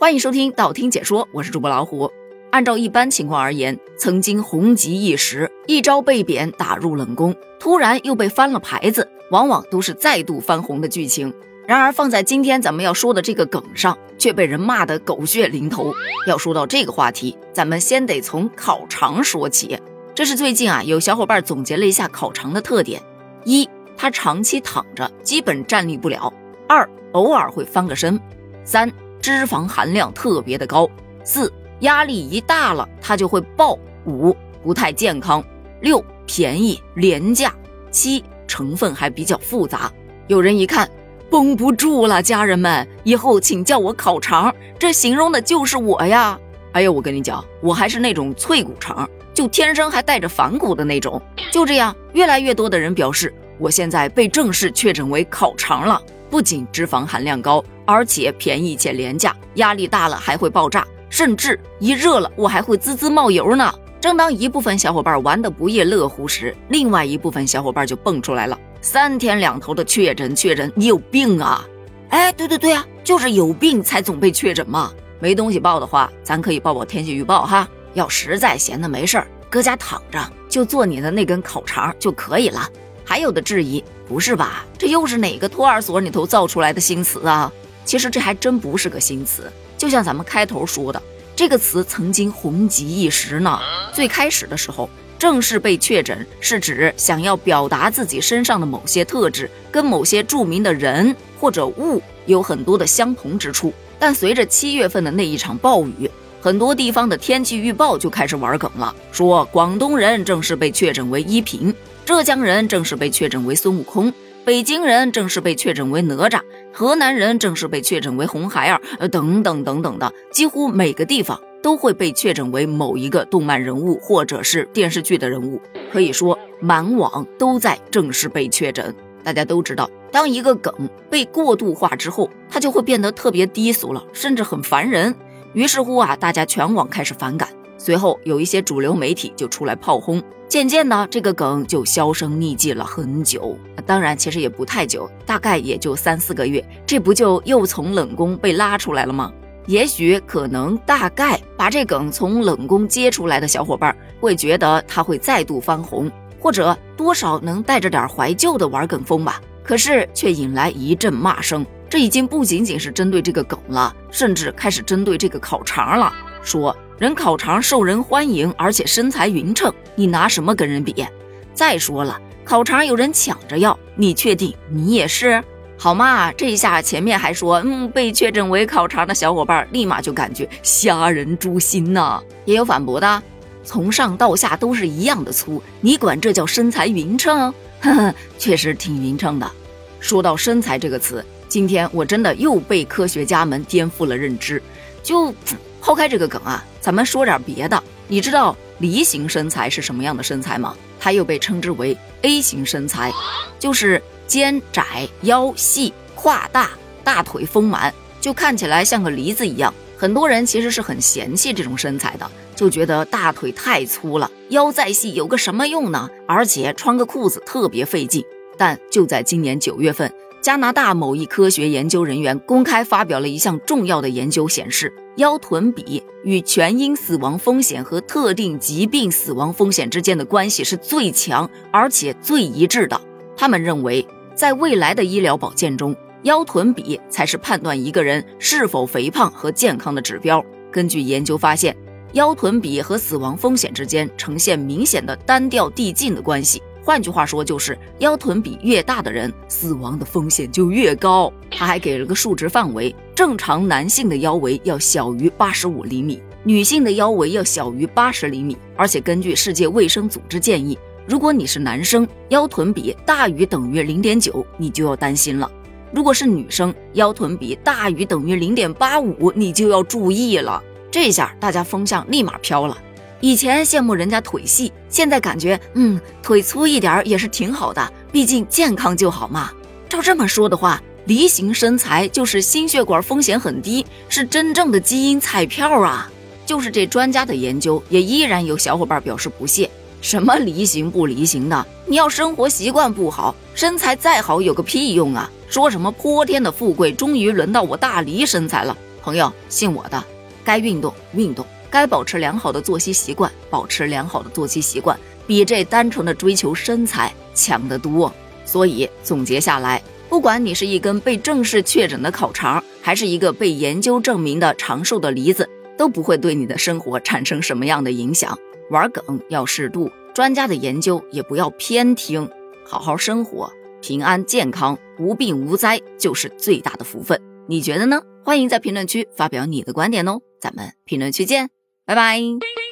欢迎收听道听解说，我是主播老虎。按照一般情况而言，曾经红极一时，一朝被贬打入冷宫，突然又被翻了牌子，往往都是再度翻红的剧情。然而放在今天咱们要说的这个梗上，却被人骂得狗血淋头。要说到这个话题，咱们先得从烤肠说起。这是最近啊，有小伙伴总结了一下烤肠的特点：一，它长期躺着，基本站立不了；二，偶尔会翻个身；三。脂肪含量特别的高，四压力一大了它就会爆，五不太健康，六便宜廉价，七成分还比较复杂。有人一看绷不住了，家人们以后请叫我烤肠，这形容的就是我呀。哎呦，我跟你讲，我还是那种脆骨肠，就天生还带着反骨的那种。就这样，越来越多的人表示，我现在被正式确诊为烤肠了。不仅脂肪含量高，而且便宜且廉价，压力大了还会爆炸，甚至一热了我还会滋滋冒油呢。正当一部分小伙伴玩的不亦乐乎时，另外一部分小伙伴就蹦出来了，三天两头的确诊确诊，你有病啊！哎，对对对啊，就是有病才总被确诊嘛。没东西报的话，咱可以报报天气预报哈。要实在闲的没事儿，搁家躺着就做你的那根烤肠就可以了。还有的质疑，不是吧？这又是哪个托儿所里头造出来的新词啊？其实这还真不是个新词，就像咱们开头说的，这个词曾经红极一时呢。最开始的时候，正式被确诊是指想要表达自己身上的某些特质跟某些著名的人或者物有很多的相同之处。但随着七月份的那一场暴雨，很多地方的天气预报就开始玩梗了，说广东人正式被确诊为依萍。浙江人正式被确诊为孙悟空，北京人正式被确诊为哪吒，河南人正式被确诊为红孩儿，呃，等等等等的，几乎每个地方都会被确诊为某一个动漫人物或者是电视剧的人物，可以说满网都在正式被确诊。大家都知道，当一个梗被过度化之后，它就会变得特别低俗了，甚至很烦人。于是乎啊，大家全网开始反感。随后有一些主流媒体就出来炮轰，渐渐的这个梗就销声匿迹了很久。当然，其实也不太久，大概也就三四个月，这不就又从冷宫被拉出来了吗？也许可能大概把这梗从冷宫接出来的小伙伴会觉得他会再度翻红，或者多少能带着点怀旧的玩梗风吧。可是却引来一阵骂声，这已经不仅仅是针对这个梗了，甚至开始针对这个烤肠了，说。人烤肠受人欢迎，而且身材匀称，你拿什么跟人比？再说了，烤肠有人抢着要，你确定你也是？好嘛，这一下前面还说嗯被确诊为烤肠的小伙伴，立马就感觉虾仁诛心呐。也有反驳的，从上到下都是一样的粗，你管这叫身材匀称？呵呵，确实挺匀称的。说到身材这个词，今天我真的又被科学家们颠覆了认知，就。抛开这个梗啊，咱们说点别的。你知道梨形身材是什么样的身材吗？它又被称之为 A 型身材，就是肩窄、腰细、胯大、大腿丰满，就看起来像个梨子一样。很多人其实是很嫌弃这种身材的，就觉得大腿太粗了，腰再细有个什么用呢？而且穿个裤子特别费劲。但就在今年九月份。加拿大某一科学研究人员公开发表了一项重要的研究，显示腰臀比与全因死亡风险和特定疾病死亡风险之间的关系是最强而且最一致的。他们认为，在未来的医疗保健中，腰臀比才是判断一个人是否肥胖和健康的指标。根据研究发现，腰臀比和死亡风险之间呈现明显的单调递进的关系。换句话说，就是腰臀比越大的人，死亡的风险就越高。他还给了个数值范围：正常男性的腰围要小于八十五厘米，女性的腰围要小于八十厘米。而且根据世界卫生组织建议，如果你是男生，腰臀比大于等于零点九，你就要担心了；如果是女生，腰臀比大于等于零点八五，你就要注意了。这下大家风向立马飘了。以前羡慕人家腿细，现在感觉，嗯，腿粗一点也是挺好的，毕竟健康就好嘛。照这么说的话，梨形身材就是心血管风险很低，是真正的基因彩票啊！就是这专家的研究，也依然有小伙伴表示不屑。什么梨形不梨形的？你要生活习惯不好，身材再好有个屁用啊！说什么泼天的富贵，终于轮到我大梨身材了。朋友，信我的，该运动运动，该保持良好的作息习惯，保持良好的作息习惯，比这单纯的追求身材强得多。所以总结下来，不管你是一根被正式确诊的烤肠，还是一个被研究证明的长寿的梨子，都不会对你的生活产生什么样的影响。玩梗要适度，专家的研究也不要偏听，好好生活，平安健康，无病无灾就是最大的福分。你觉得呢？欢迎在评论区发表你的观点哦，咱们评论区见，拜拜。